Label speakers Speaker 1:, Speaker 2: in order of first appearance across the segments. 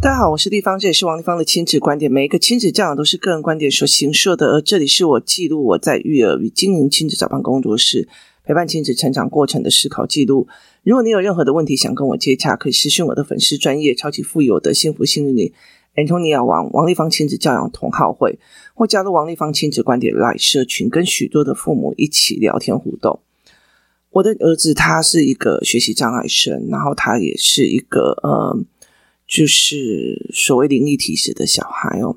Speaker 1: 大家好，我是丽芳，这也是王丽芳的亲子观点。每一个亲子教养都是个人观点所形设的，而这里是我记录我在育儿与经营亲子早班工作室，陪伴亲子成长过程的思考记录。如果你有任何的问题想跟我接洽，可以私讯我的粉丝专业超级富有的幸福幸运女 Antonia 王王丽芳亲子教养同好会，或加入王丽芳亲子观点 Live 社群，跟许多的父母一起聊天互动。我的儿子他是一个学习障碍生，然后他也是一个呃。就是所谓灵异体质的小孩哦，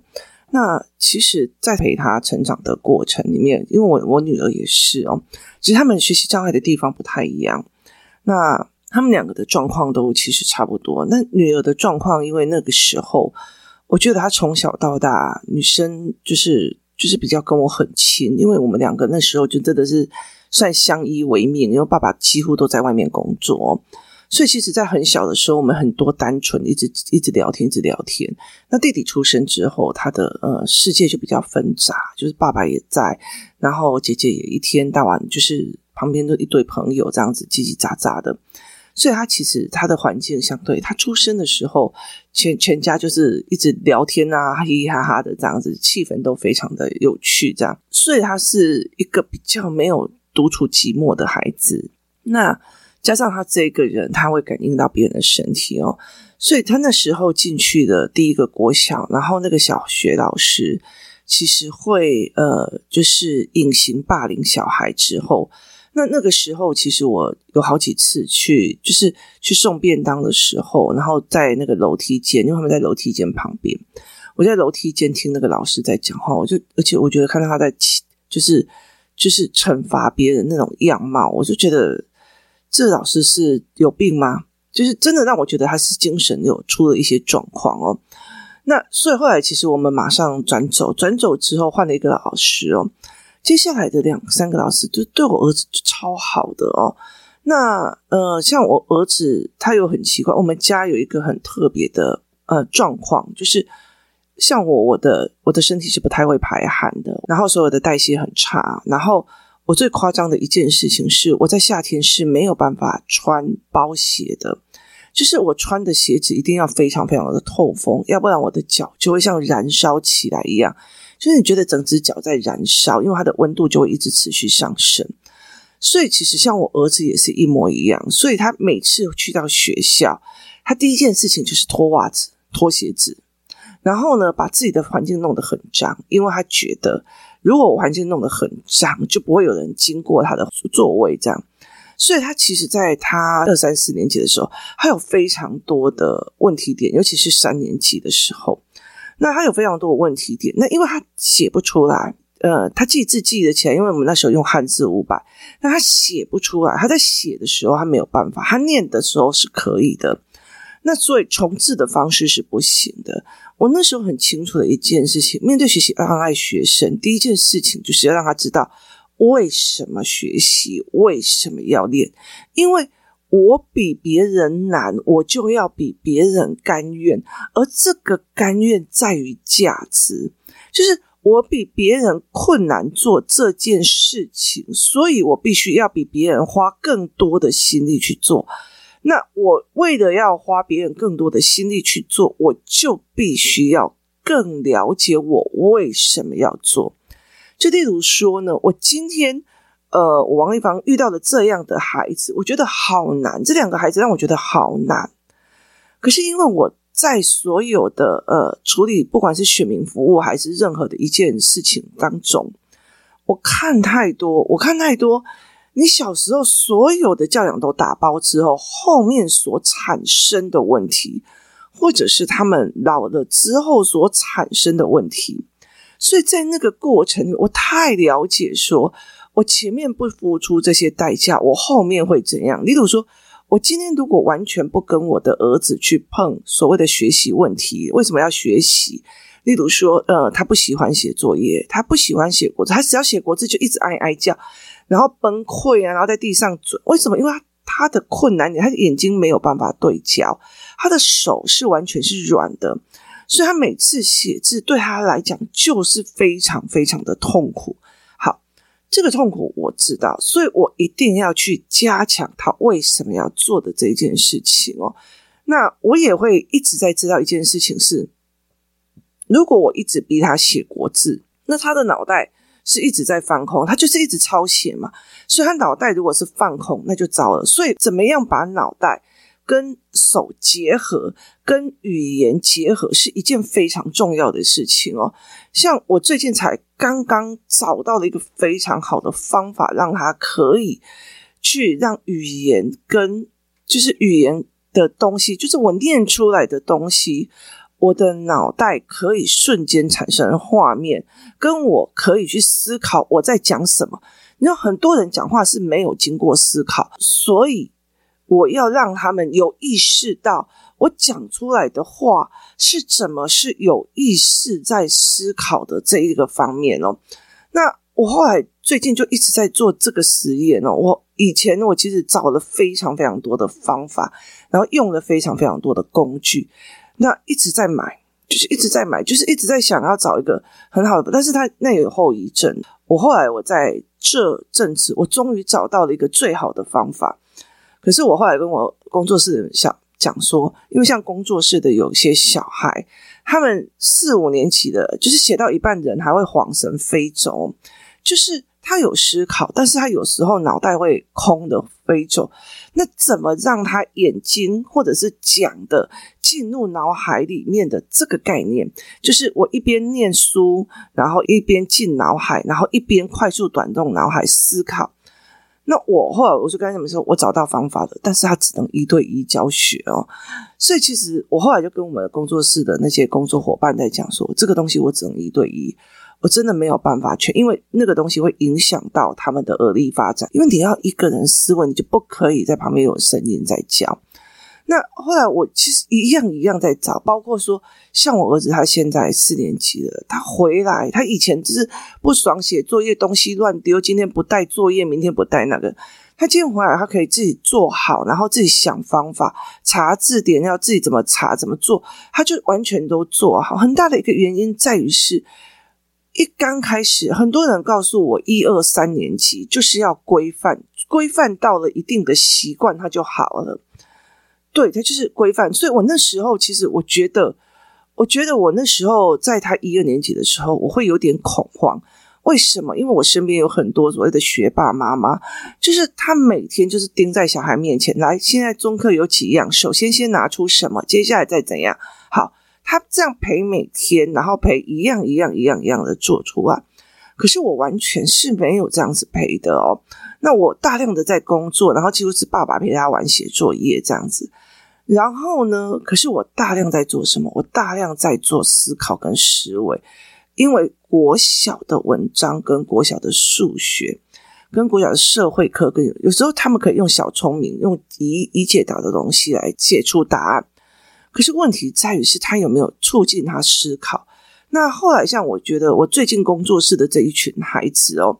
Speaker 1: 那其实，在陪他成长的过程里面，因为我我女儿也是哦，其实他们学习障碍的地方不太一样。那他们两个的状况都其实差不多。那女儿的状况，因为那个时候，我觉得她从小到大，女生就是就是比较跟我很亲，因为我们两个那时候就真的是算相依为命，因为爸爸几乎都在外面工作。所以，其实，在很小的时候，我们很多单纯，一直一直聊天，一直聊天。那弟弟出生之后，他的呃世界就比较纷杂，就是爸爸也在，然后姐姐也一天到晚就是旁边都一堆朋友这样子叽叽喳喳的。所以，他其实他的环境相对他出生的时候，全全家就是一直聊天啊，嘻嘻哈哈的这样子，气氛都非常的有趣。这样，所以他是一个比较没有独处寂寞的孩子。那。加上他这个人，他会感应到别人的身体哦，所以他那时候进去的第一个国小，然后那个小学老师其实会呃，就是隐形霸凌小孩之后，那那个时候其实我有好几次去，就是去送便当的时候，然后在那个楼梯间，因为他们在楼梯间旁边，我在楼梯间听那个老师在讲话，我就而且我觉得看到他在就是就是惩罚别人那种样貌，我就觉得。这老师是有病吗？就是真的让我觉得他是精神有出了一些状况哦。那所以后来其实我们马上转走，转走之后换了一个老师哦。接下来的两三个老师就对我儿子超好的哦。那呃，像我儿子他有很奇怪，我们家有一个很特别的呃状况，就是像我我的我的身体是不太会排汗的，然后所有的代谢很差，然后。我最夸张的一件事情是，我在夏天是没有办法穿包鞋的，就是我穿的鞋子一定要非常非常的透风，要不然我的脚就会像燃烧起来一样，就是你觉得整只脚在燃烧，因为它的温度就会一直持续上升。所以其实像我儿子也是一模一样，所以他每次去到学校，他第一件事情就是脱袜子、脱鞋子，然后呢，把自己的环境弄得很脏，因为他觉得。如果我环境弄得很脏，就不会有人经过他的座位这样。所以他其实在他二三四年级的时候，他有非常多的问题点，尤其是三年级的时候，那他有非常多的问题点。那因为他写不出来，呃，他记字记得起来，因为我们那时候用汉字五百，那他写不出来。他在写的时候他没有办法，他念的时候是可以的。那所以重置的方式是不行的。我那时候很清楚的一件事情，面对学习障碍学生，第一件事情就是要让他知道为什么学习，为什么要练。因为我比别人难，我就要比别人甘愿。而这个甘愿在于价值，就是我比别人困难做这件事情，所以我必须要比别人花更多的心力去做。那我为了要花别人更多的心力去做，我就必须要更了解我为什么要做。就例如说呢，我今天呃，我王丽芳遇到了这样的孩子，我觉得好难。这两个孩子让我觉得好难。可是因为我在所有的呃处理，不管是选民服务还是任何的一件事情当中，我看太多，我看太多。你小时候所有的教养都打包之后，后面所产生的问题，或者是他们老了之后所产生的问题，所以在那个过程，我太了解说，我前面不付出这些代价，我后面会怎样？例如说，我今天如果完全不跟我的儿子去碰所谓的学习问题，为什么要学习？例如说，呃，他不喜欢写作业，他不喜欢写国字，他只要写国字就一直哀哀叫。然后崩溃啊，然后在地上转，为什么？因为他他的困难点，他的眼睛没有办法对焦，他的手是完全是软的，所以他每次写字对他来讲就是非常非常的痛苦。好，这个痛苦我知道，所以我一定要去加强他为什么要做的这件事情哦。那我也会一直在知道一件事情是，如果我一直逼他写国字，那他的脑袋是一直在放空，他就是一直抄写嘛。所以他脑袋如果是放空，那就糟了。所以怎么样把脑袋跟手结合，跟语言结合，是一件非常重要的事情哦。像我最近才刚刚找到了一个非常好的方法，让他可以去让语言跟就是语言的东西，就是我念出来的东西，我的脑袋可以瞬间产生画面，跟我可以去思考我在讲什么。你知道很多人讲话是没有经过思考，所以。我要让他们有意识到，我讲出来的话是怎么是有意识在思考的这一个方面哦。那我后来最近就一直在做这个实验哦。我以前我其实找了非常非常多的方法，然后用了非常非常多的工具，那一直在买，就是一直在买，就是一直在想要找一个很好的，但是他那有后遗症。我后来我在这阵子，我终于找到了一个最好的方法。可是我后来跟我工作室的人想讲说，因为像工作室的有些小孩，他们四五年级的，就是写到一半人还会恍神飞走，就是他有思考，但是他有时候脑袋会空的飞走。那怎么让他眼睛或者是讲的进入脑海里面的这个概念，就是我一边念书，然后一边进脑海，然后一边快速转动脑海思考。那我后来我就跟他们说，我找到方法了，但是他只能一对一教学哦。所以其实我后来就跟我们工作室的那些工作伙伴在讲说，这个东西我只能一对一，我真的没有办法劝，因为那个东西会影响到他们的耳力发展，因为你要一个人思维，你就不可以在旁边有声音在教。那后来我其实一样一样在找，包括说像我儿子，他现在四年级了，他回来，他以前就是不爽写作业，东西乱丢，今天不带作业，明天不带那个，他今天回来，他可以自己做好，然后自己想方法，查字典，要自己怎么查怎么做，他就完全都做好。很大的一个原因在于是，一刚开始，很多人告诉我，一二三年级就是要规范，规范到了一定的习惯，他就好了。对，他就是规范，所以我那时候其实我觉得，我觉得我那时候在他一二年级的时候，我会有点恐慌。为什么？因为我身边有很多所谓的学霸妈妈，就是他每天就是盯在小孩面前，来，现在中课有几样，首先先拿出什么，接下来再怎样。好，他这样陪每天，然后陪一样一样一样一样的做出来。可是我完全是没有这样子陪的哦。那我大量的在工作，然后几乎是爸爸陪他玩写作业这样子。然后呢，可是我大量在做什么？我大量在做思考跟思维，因为国小的文章跟国小的数学跟国小的社会课，跟有时候他们可以用小聪明，用一一解答的东西来写出答案。可是问题在于是他有没有促进他思考？那后来像我觉得，我最近工作室的这一群孩子哦。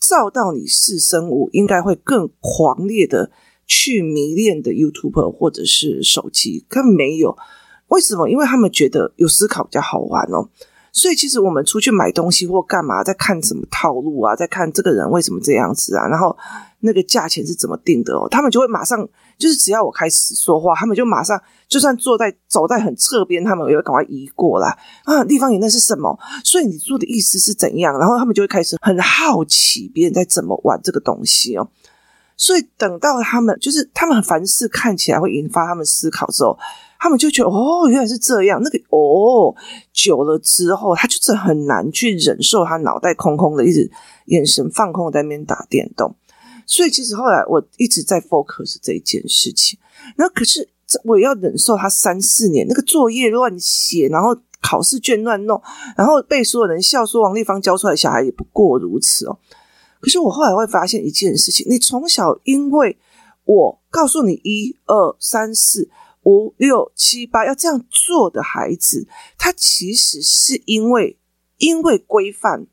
Speaker 1: 照到你是生物应该会更狂烈的去迷恋的 YouTube 或者是手机，更没有。为什么？因为他们觉得有思考比较好玩哦。所以其实我们出去买东西或干嘛，在看什么套路啊，在看这个人为什么这样子啊，然后那个价钱是怎么定的哦，他们就会马上。就是只要我开始说话，他们就马上，就算坐在走在很侧边，他们也会赶快移过来啊。地方眼那是什么？所以你做的意思是怎样？然后他们就会开始很好奇别人在怎么玩这个东西哦。所以等到他们就是他们凡事看起来会引发他们思考之后，他们就觉得哦，原来是这样。那个哦，久了之后，他就是很难去忍受他脑袋空空的，一直眼神放空在那边打电动。所以其实后来我一直在 focus 这一件事情，然后可是我要忍受他三四年那个作业乱写，然后考试卷乱弄，然后被所有人笑说王丽芳教出来小孩也不过如此哦。可是我后来会发现一件事情，你从小因为我告诉你一二三四五六七八要这样做的孩子，他其实是因为因为规范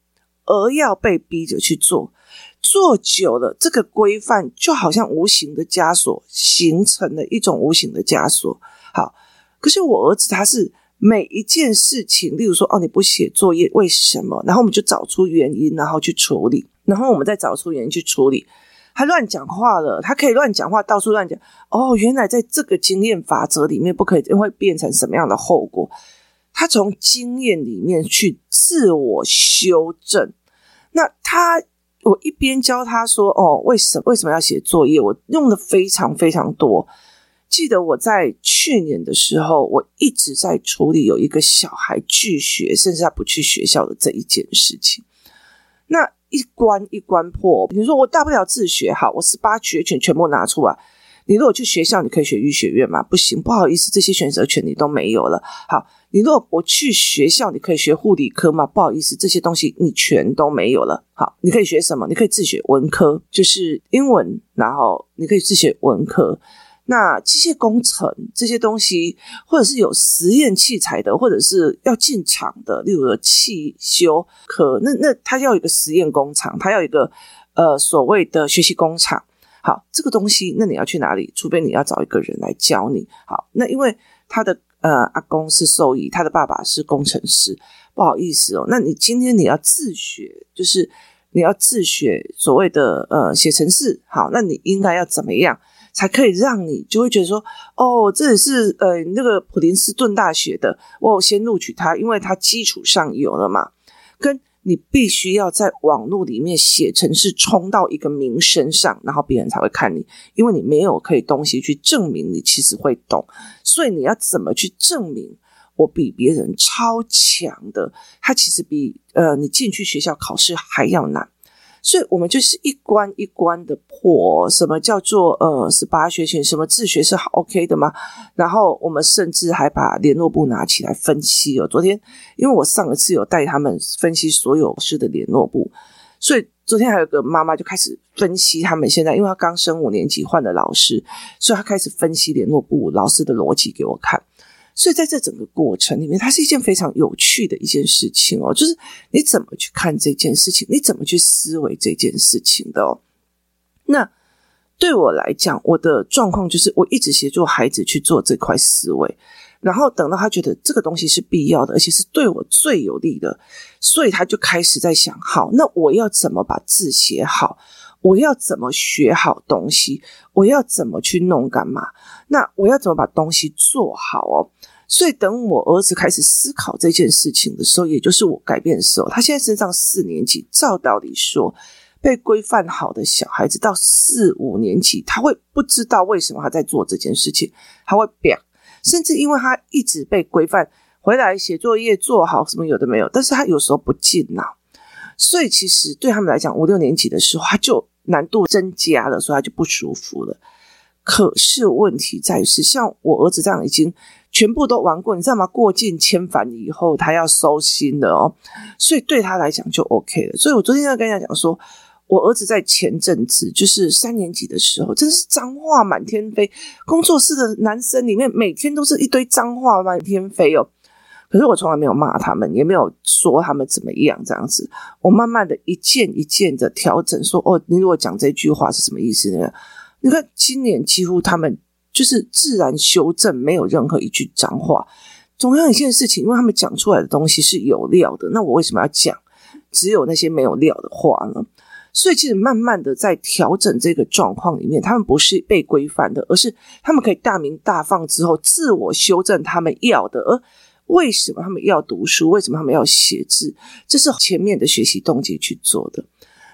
Speaker 1: 而要被逼着去做。做久了，这个规范就好像无形的枷锁，形成了一种无形的枷锁。好，可是我儿子他是每一件事情，例如说，哦，你不写作业，为什么？然后我们就找出原因，然后去处理，然后我们再找出原因去处理。他乱讲话了，他可以乱讲话，到处乱讲。哦，原来在这个经验法则里面，不可以会变成什么样的后果？他从经验里面去自我修正。那他，我一边教他说：“哦，为什么为什么要写作业？”我用的非常非常多。记得我在去年的时候，我一直在处理有一个小孩拒学，甚至他不去学校的这一件事情。那一关一关破，比如说我大不了自学，好，我十八学全全部拿出来。你如果去学校，你可以学医学院吗？不行，不好意思，这些选择权你都没有了。好，你如果不去学校，你可以学护理科吗？不好意思，这些东西你全都没有了。好，你可以学什么？你可以自学文科，就是英文，然后你可以自学文科。那机械工程这些东西，或者是有实验器材的，或者是要进厂的，例如说汽修科，那那他要一个实验工厂，他要一个呃所谓的学习工厂。好，这个东西，那你要去哪里？除非你要找一个人来教你。好，那因为他的呃阿公是兽医，他的爸爸是工程师，不好意思哦。那你今天你要自学，就是你要自学所谓的呃写程式。好，那你应该要怎么样？才可以让你就会觉得说，哦，这也是呃那个普林斯顿大学的，我先录取他，因为他基础上有了嘛。跟你必须要在网络里面写成是，冲到一个名声上，然后别人才会看你，因为你没有可以东西去证明你其实会懂，所以你要怎么去证明我比别人超强的？他其实比呃你进去学校考试还要难。所以我们就是一关一关的破，什么叫做呃十八学群？什么自学是好 OK 的吗？然后我们甚至还把联络部拿起来分析哦。昨天因为我上一次有带他们分析所有师的联络部，所以昨天还有个妈妈就开始分析他们现在，因为他刚升五年级换了老师，所以他开始分析联络部老师的逻辑给我看。所以在这整个过程里面，它是一件非常有趣的一件事情哦。就是你怎么去看这件事情，你怎么去思维这件事情的哦。那对我来讲，我的状况就是我一直协助孩子去做这块思维，然后等到他觉得这个东西是必要的，而且是对我最有利的，所以他就开始在想：好，那我要怎么把字写好？我要怎么学好东西？我要怎么去弄干嘛？那我要怎么把东西做好哦？所以等我儿子开始思考这件事情的时候，也就是我改变的时候，他现在身上四年级，照道理说，被规范好的小孩子到四五年级，他会不知道为什么他在做这件事情，他会变，甚至因为他一直被规范，回来写作业做好什么有的没有，但是他有时候不进脑，所以其实对他们来讲，五六年级的时候他就。难度增加了，所以他就不舒服了。可是问题在于是，像我儿子这样已经全部都玩过，你知道吗？过尽千帆以后，他要收心的哦，所以对他来讲就 OK 了。所以我昨天要跟他讲说，我儿子在前阵子就是三年级的时候，真是脏话满天飞，工作室的男生里面每天都是一堆脏话满天飞哦。可是我从来没有骂他们，也没有说他们怎么样这样子。我慢慢的一件一件的调整，说：“哦，你如果讲这句话是什么意思呢？”你看今年几乎他们就是自然修正，没有任何一句脏话。总有一件事情，因为他们讲出来的东西是有料的，那我为什么要讲只有那些没有料的话呢？所以其实慢慢的在调整这个状况里面，他们不是被规范的，而是他们可以大鸣大放之后自我修正他们要的，而。为什么他们要读书？为什么他们要写字？这是前面的学习动机去做的。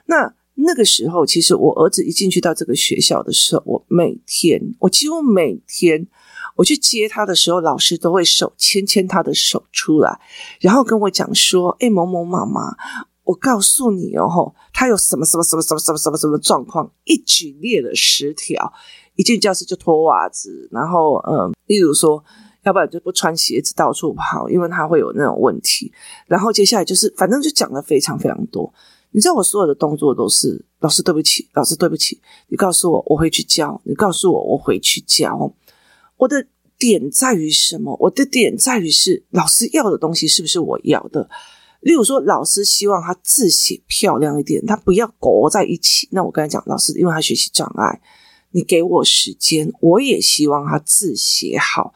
Speaker 1: 那那个时候，其实我儿子一进去到这个学校的时候，我每天，我几乎每天，我去接他的时候，老师都会手牵牵他的手出来，然后跟我讲说：“哎，某某妈妈，我告诉你哦，他有什么什么什么什么什么什么什么状况，一举列了十条，一进教室就脱袜子，然后嗯，例如说。”要不然就不穿鞋子到处跑，因为他会有那种问题。然后接下来就是，反正就讲的非常非常多。你知道我所有的动作都是老师对不起，老师对不起。你告诉我，我会去教。你告诉我，我回去教。我的点在于什么？我的点在于是老师要的东西是不是我要的？例如说，老师希望他字写漂亮一点，他不要勾在一起。那我跟他讲，老师因为他学习障碍，你给我时间，我也希望他字写好。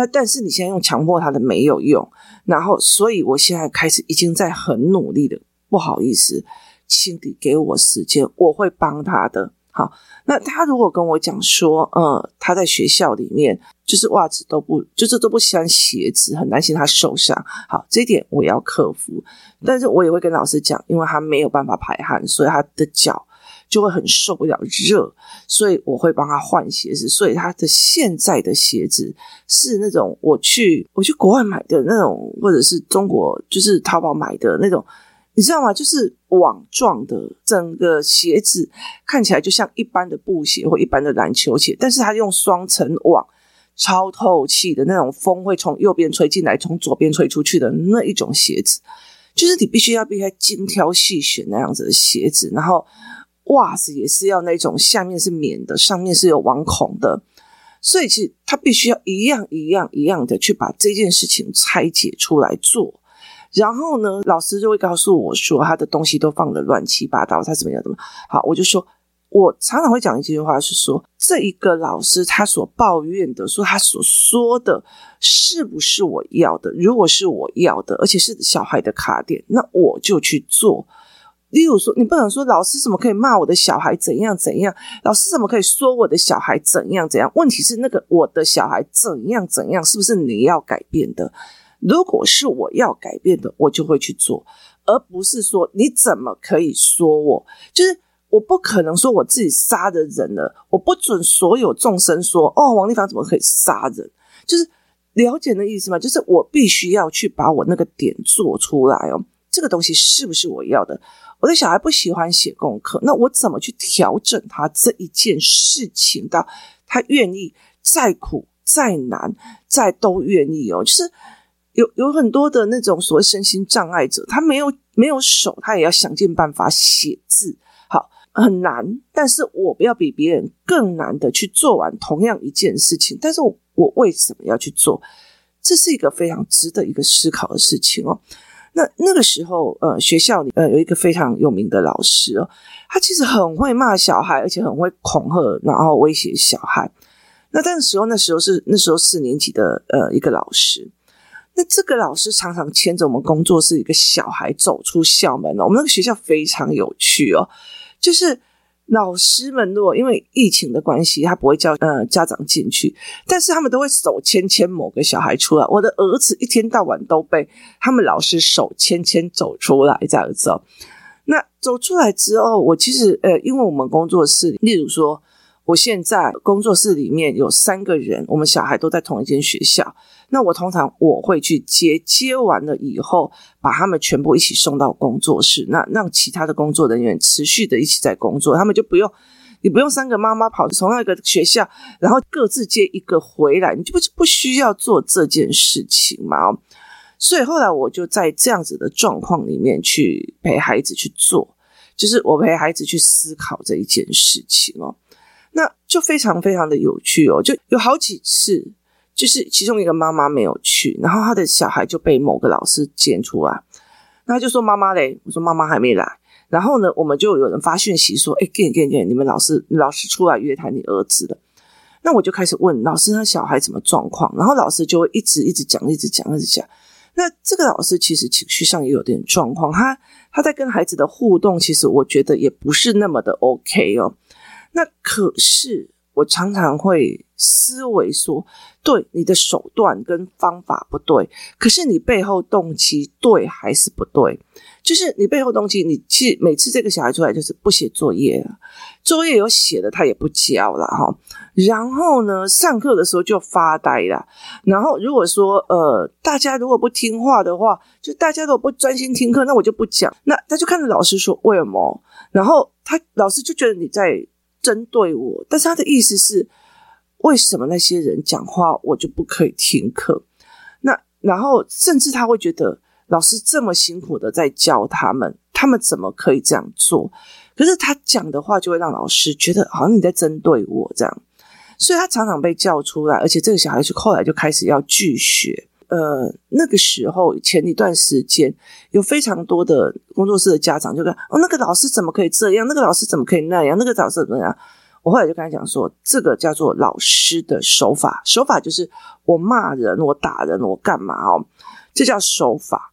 Speaker 1: 那但是你现在用强迫他的没有用，然后所以我现在开始已经在很努力的，不好意思，请你给我时间，我会帮他的。好，那他如果跟我讲说，呃，他在学校里面就是袜子都不，就是都不喜欢鞋子，很担心他受伤。好，这一点我要克服，但是我也会跟老师讲，因为他没有办法排汗，所以他的脚就会很受不了热，所以我会帮他换鞋子。所以他的现在的鞋子是那种我去我去国外买的那种，或者是中国就是淘宝买的那种。你知道吗？就是网状的，整个鞋子看起来就像一般的布鞋或一般的篮球鞋，但是它用双层网，超透气的那种，风会从右边吹进来，从左边吹出去的那一种鞋子，就是你必须要避开精挑细选那样子的鞋子，然后袜子也是要那种下面是棉的，上面是有网孔的，所以其实他必须要一样一样一样的去把这件事情拆解出来做。然后呢，老师就会告诉我说，他的东西都放的乱七八糟，他怎么样怎么。好，我就说，我常常会讲一句话，是说这一个老师他所抱怨的，说他所说的是不是我要的？如果是我要的，而且是小孩的卡点，那我就去做。例如说，你不能说老师怎么可以骂我的小孩怎样怎样？老师怎么可以说我的小孩怎样怎样？问题是那个我的小孩怎样怎样，是不是你要改变的？如果是我要改变的，我就会去做，而不是说你怎么可以说我？就是我不可能说我自己杀的人了，我不准所有众生说哦，王立芳怎么可以杀人？就是了解的意思吗？就是我必须要去把我那个点做出来哦，这个东西是不是我要的？我的小孩不喜欢写功课，那我怎么去调整他这一件事情到他愿意再苦再难再都愿意哦？就是。有有很多的那种所谓身心障碍者，他没有没有手，他也要想尽办法写字，好，很难。但是我不要比别人更难的去做完同样一件事情，但是我我为什么要去做？这是一个非常值得一个思考的事情哦。那那个时候，呃，学校里呃有一个非常有名的老师哦，他其实很会骂小孩，而且很会恐吓，然后威胁小孩。那但是时候，那时候是那时候四年级的呃一个老师。那这个老师常常牵着我们工作室一个小孩走出校门哦。我们那个学校非常有趣哦，就是老师们如果因为疫情的关系，他不会叫呃家长进去，但是他们都会手牵牵某个小孩出来。我的儿子一天到晚都被他们老师手牵牵走出来这样子哦。那走出来之后，我其实呃，因为我们工作室，例如说。我现在工作室里面有三个人，我们小孩都在同一间学校。那我通常我会去接，接完了以后，把他们全部一起送到工作室，那让其他的工作人员持续的一起在工作，他们就不用，你不用三个妈妈跑从那个学校，然后各自接一个回来，你就不不需要做这件事情嘛。所以后来我就在这样子的状况里面去陪孩子去做，就是我陪孩子去思考这一件事情哦。那就非常非常的有趣哦，就有好几次，就是其中一个妈妈没有去，然后她的小孩就被某个老师捡出来，那他就说妈妈嘞，我说妈妈还没来，然后呢，我们就有人发讯息说，哎，给给给，你们老师老师出来约谈你儿子了，那我就开始问老师他小孩什么状况，然后老师就会一直一直讲，一直讲，一直讲。那这个老师其实情绪上也有点状况，他他在跟孩子的互动，其实我觉得也不是那么的 OK 哦。那可是我常常会思维说，对，你的手段跟方法不对，可是你背后动机对还是不对？就是你背后动机，你其实每次这个小孩出来就是不写作业了，作业有写的他也不交了哈。然后呢，上课的时候就发呆了。然后如果说呃，大家如果不听话的话，就大家如果不专心听课，那我就不讲。那他就看着老师说为什么？然后他老师就觉得你在。针对我，但是他的意思是，为什么那些人讲话我就不可以听课？那然后甚至他会觉得老师这么辛苦的在教他们，他们怎么可以这样做？可是他讲的话就会让老师觉得好像你在针对我这样，所以他常常被叫出来，而且这个小孩子后来就开始要拒学。呃，那个时候前一段时间，有非常多的工作室的家长就跟哦，那个老师怎么可以这样？那个老师怎么可以那样？那个老师怎么样？我后来就跟他讲说，这个叫做老师的手法，手法就是我骂人，我打人，我干嘛哦？这叫手法。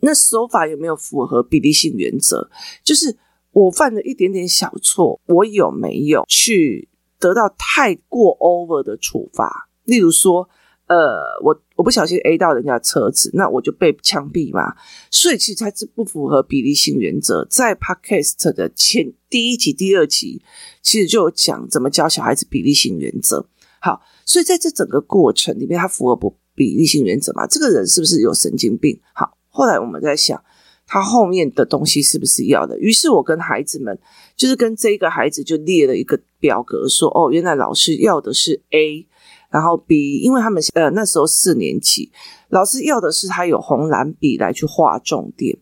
Speaker 1: 那手法有没有符合比例性原则？就是我犯了一点点小错，我有没有去得到太过 over 的处罚？例如说，呃，我我不小心 A 到人家车子，那我就被枪毙嘛。所以其实它是不符合比例性原则。在 Podcast 的前第一集、第二集，其实就有讲怎么教小孩子比例性原则。好，所以在这整个过程里面，它符合不比例性原则嘛？这个人是不是有神经病？好，后来我们在想。他后面的东西是不是要的？于是我跟孩子们，就是跟这个孩子就列了一个表格，说：哦，原来老师要的是 A，然后 B，因为他们呃那时候四年级，老师要的是他有红蓝笔来去画重点。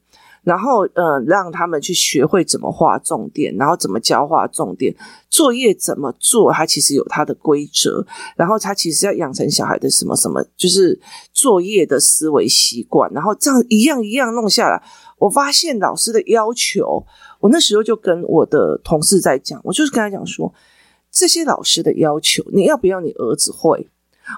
Speaker 1: 然后，呃，让他们去学会怎么画重点，然后怎么教画重点，作业怎么做，他其实有他的规则。然后，他其实要养成小孩的什么什么，就是作业的思维习惯。然后这样一样一样弄下来，我发现老师的要求，我那时候就跟我的同事在讲，我就是跟他讲说，这些老师的要求，你要不要你儿子会？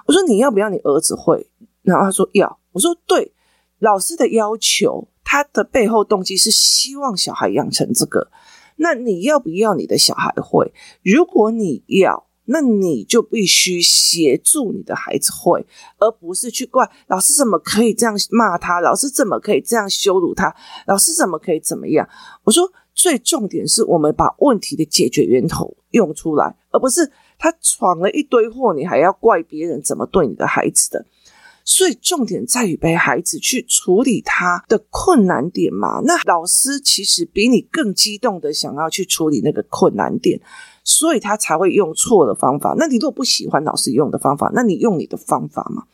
Speaker 1: 我说你要不要你儿子会？然后他说要。我说对，老师的要求。他的背后动机是希望小孩养成这个，那你要不要你的小孩会？如果你要，那你就必须协助你的孩子会，而不是去怪老师怎么可以这样骂他，老师怎么可以这样羞辱他，老师怎么可以怎么样？我说，最重点是我们把问题的解决源头用出来，而不是他闯了一堆祸，你还要怪别人怎么对你的孩子的。所以重点在于陪孩子去处理他的困难点嘛。那老师其实比你更激动的想要去处理那个困难点，所以他才会用错的方法。那你如果不喜欢老师用的方法，那你用你的方法嘛。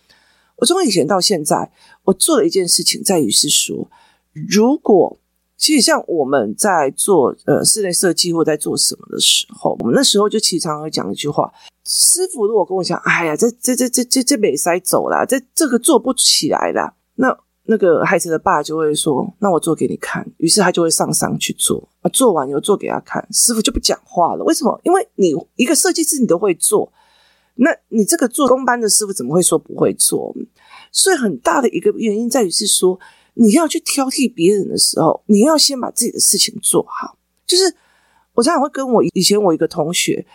Speaker 1: 我从以前到现在，我做了一件事情，在于是说，如果其实像我们在做呃室内设计或在做什么的时候，我们那时候就其实常常会讲一句话。师傅如果跟我讲，哎呀，这这这这这这没塞走了，这这个做不起来了，那那个孩子的爸就会说，那我做给你看。于是他就会上山去做，啊，做完以后做给他看，师傅就不讲话了。为什么？因为你一个设计师你都会做，那你这个做工班的师傅怎么会说不会做？所以很大的一个原因在于是说，你要去挑剔别人的时候，你要先把自己的事情做好。就是我常常会跟我以前我一个同学。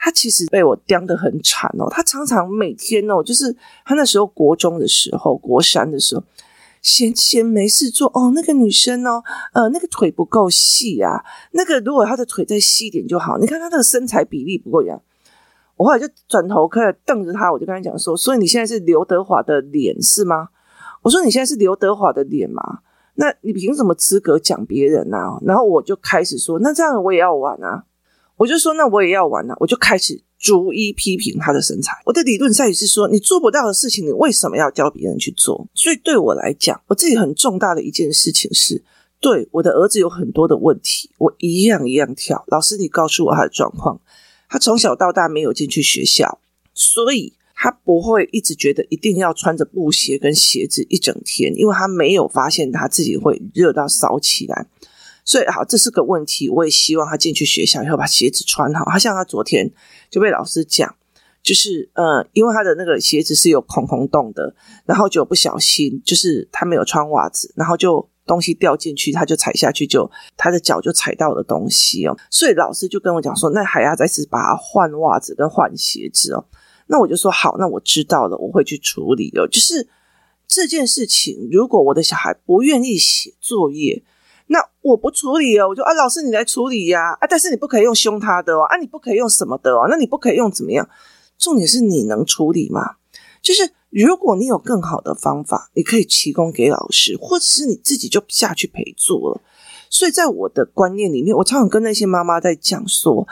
Speaker 1: 他其实被我刁得很惨哦，他常常每天哦，就是他那时候国中的时候，国三的时候，闲闲没事做哦，那个女生哦，呃，那个腿不够细啊，那个如果她的腿再细一点就好，你看她那个身材比例不够样。我后来就转头开始瞪着他，我就跟他讲说，所以你现在是刘德华的脸是吗？我说你现在是刘德华的脸吗？那你凭什么资格讲别人啊？然后我就开始说，那这样我也要玩啊。我就说，那我也要玩啊，我就开始逐一批评他的身材。我的理论在于是说，你做不到的事情，你为什么要教别人去做？所以对我来讲，我自己很重大的一件事情是，对我的儿子有很多的问题，我一样一样跳。老师，你告诉我他的状况。他从小到大没有进去学校，所以他不会一直觉得一定要穿着布鞋跟鞋子一整天，因为他没有发现他自己会热到烧起来。所以好，这是个问题。我也希望他进去学校以后把鞋子穿好。他像他昨天就被老师讲，就是呃，因为他的那个鞋子是有孔孔洞的，然后就不小心，就是他没有穿袜子，然后就东西掉进去，他就踩下去就，就他的脚就踩到了东西哦。所以老师就跟我讲说，那还要再次把他换袜子跟换鞋子哦。那我就说好，那我知道了，我会去处理哦。就是这件事情，如果我的小孩不愿意写作业。那我不处理哦，我就啊，老师你来处理呀，啊，但是你不可以用凶他的哦，啊，你不可以用什么的哦，那你不可以用怎么样？重点是你能处理吗？就是如果你有更好的方法，你可以提供给老师，或者是你自己就下去陪做了。所以在我的观念里面，我常常跟那些妈妈在讲说，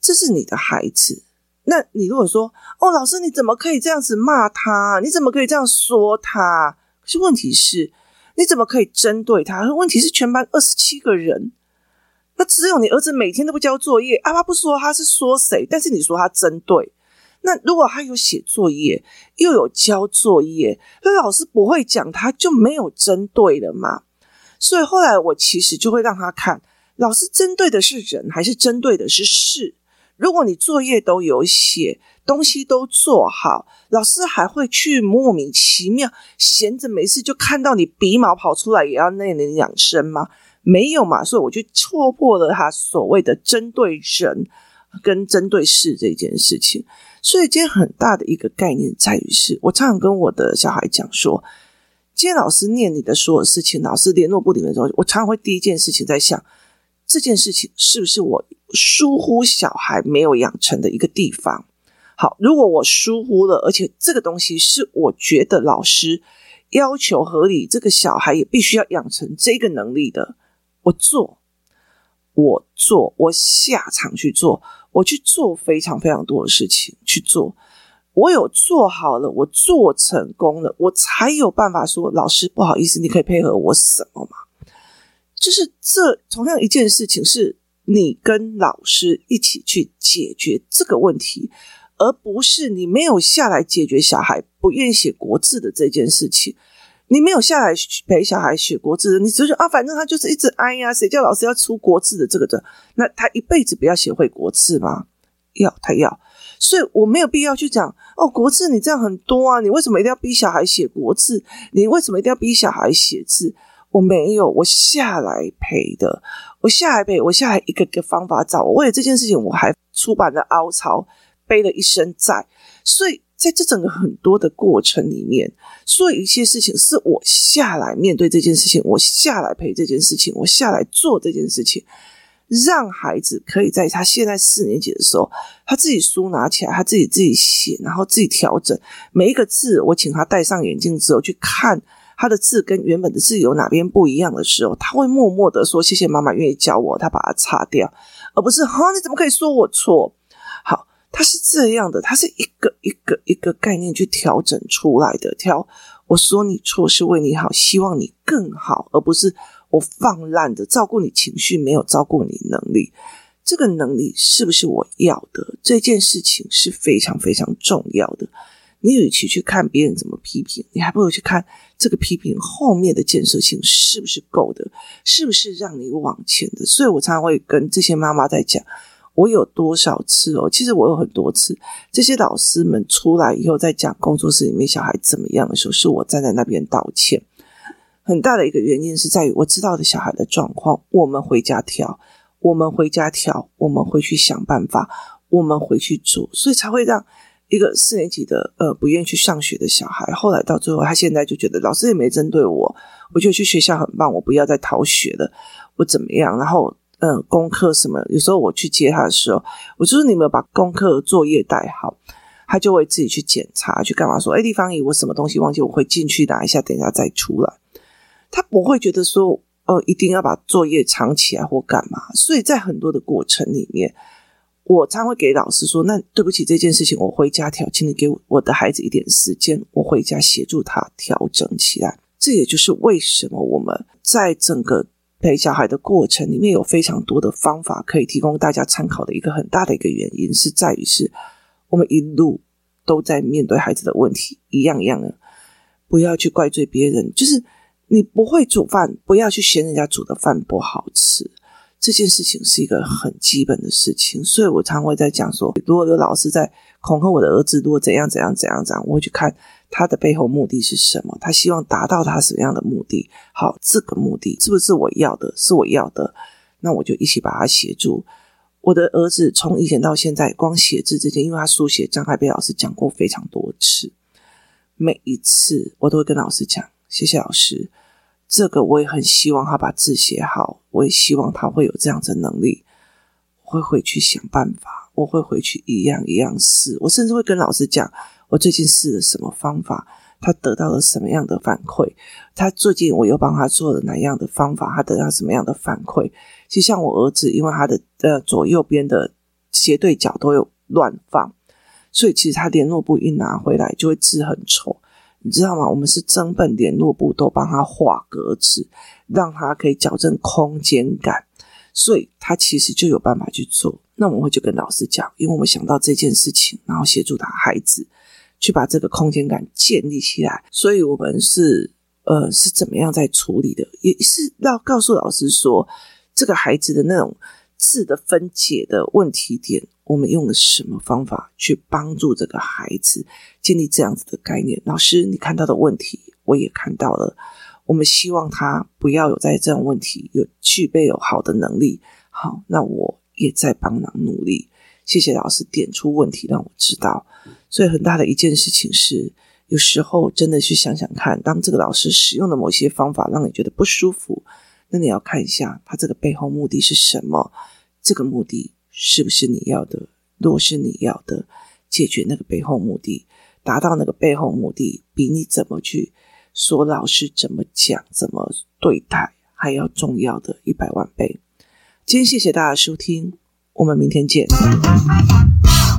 Speaker 1: 这是你的孩子，那你如果说哦，老师你怎么可以这样子骂他？你怎么可以这样说他？可是问题是。你怎么可以针对他？问题是全班二十七个人，那只有你儿子每天都不交作业。阿爸不说他是说谁，但是你说他针对。那如果他有写作业，又有交作业，那老师不会讲，他就没有针对了嘛。所以后来我其实就会让他看，老师针对的是人，还是针对的是事。如果你作业都有写，东西都做好，老师还会去莫名其妙闲着没事就看到你鼻毛跑出来也要那里养生吗？没有嘛，所以我就戳破了他所谓的针对人跟针对事这件事情。所以今天很大的一个概念在于是，我常常跟我的小孩讲说，今天老师念你的所有事情，老师联络簿里面的时候，我常常会第一件事情在想，这件事情是不是我疏忽小孩没有养成的一个地方？好，如果我疏忽了，而且这个东西是我觉得老师要求合理，这个小孩也必须要养成这个能力的。我做，我做，我下场去做，我去做非常非常多的事情去做。我有做好了，我做成功了，我才有办法说，老师不好意思，你可以配合我什么吗？就是这同样一件事情，是你跟老师一起去解决这个问题，而不是你没有下来解决小孩不愿意写国字的这件事情。你没有下来陪小孩学国字，你只是啊，反正他就是一直哎呀，谁叫老师要出国字的这个的？那他一辈子不要学会国字吗？要，他要，所以我没有必要去讲哦，国字你这样很多啊，你为什么一定要逼小孩写国字？你为什么一定要逼小孩写字？我没有，我下来陪的，我下来陪，我下来一个个方法找。我为了这件事情，我还出版了凹槽，背了一身债，所以。在这整个很多的过程里面，所有一些事情是我下来面对这件事情，我下来陪这件事情，我下来做这件事情，让孩子可以在他现在四年级的时候，他自己书拿起来，他自己自己写，然后自己调整每一个字。我请他戴上眼镜之后去看他的字跟原本的字有哪边不一样的时候，他会默默的说：“谢谢妈妈愿意教我。”他把它擦掉，而不是“哈，你怎么可以说我错？”好。他是这样的，他是一个一个一个概念去调整出来的。调，我说你错是为你好，希望你更好，而不是我放烂的照顾你情绪，没有照顾你能力。这个能力是不是我要的？这件事情是非常非常重要的。你与其去看别人怎么批评，你还不如去看这个批评后面的建设性是不是够的，是不是让你往前的。所以我常常会跟这些妈妈在讲。我有多少次哦？其实我有很多次，这些老师们出来以后在讲工作室里面小孩怎么样的时候，是我站在那边道歉。很大的一个原因是在于我知道的小孩的状况，我们回家调，我们回家调，我们回去想办法，我们回去做，所以才会让一个四年级的呃不愿意去上学的小孩，后来到最后他现在就觉得老师也没针对我，我觉得去学校很棒，我不要再逃学了，我怎么样？然后。嗯，功课什么？有时候我去接他的时候，我就是你没有把功课作业带好，他就会自己去检查，去干嘛？说，哎，地方姨，我什么东西忘记，我会进去拿一下，等一下再出来。他不会觉得说，哦，一定要把作业藏起来或干嘛。所以在很多的过程里面，我常会给老师说，那对不起，这件事情我回家调，请你给我的孩子一点时间，我回家协助他调整起来。这也就是为什么我们在整个。陪小孩的过程里面有非常多的方法可以提供大家参考的一个很大的一个原因是在于是我们一路都在面对孩子的问题，一样一样的，不要去怪罪别人，就是你不会煮饭，不要去嫌人家煮的饭不好吃。这件事情是一个很基本的事情，所以我常会在讲说，如果有老师在恐吓我的儿子，如果怎样怎样怎样怎样，我会去看他的背后目的是什么，他希望达到他什么样的目的。好，这个目的是不是我要的？是我要的，那我就一起把他协助。我的儿子从以前到现在，光写字这件，因为他书写障碍被老师讲过非常多次，每一次我都会跟老师讲，谢谢老师。这个我也很希望他把字写好，我也希望他会有这样的能力。我会回去想办法，我会回去一样一样试。我甚至会跟老师讲，我最近试了什么方法，他得到了什么样的反馈。他最近我又帮他做了哪样的方法，他得到什么样的反馈。其实像我儿子，因为他的呃左右边的斜对角都有乱放，所以其实他联络簿一拿回来就会字很丑。你知道吗？我们是整本联络簿都帮他画格子，让他可以矫正空间感，所以他其实就有办法去做。那我们会就跟老师讲，因为我们想到这件事情，然后协助他孩子去把这个空间感建立起来。所以我们是呃是怎么样在处理的，也是要告诉老师说，这个孩子的那种字的分解的问题点。我们用了什么方法去帮助这个孩子建立这样子的概念？老师，你看到的问题，我也看到了。我们希望他不要有在这种问题，有具备有好的能力。好，那我也在帮忙努力。谢谢老师点出问题，让我知道。所以很大的一件事情是，有时候真的去想想看，当这个老师使用的某些方法让你觉得不舒服，那你要看一下他这个背后目的是什么？这个目的是不是你要的？若是你要的，解决那个背后目的，达到那个背后目的，比你怎么去说老师怎么讲、怎么对待还要重要的一百万倍。今天谢谢大家收听，我们明天见。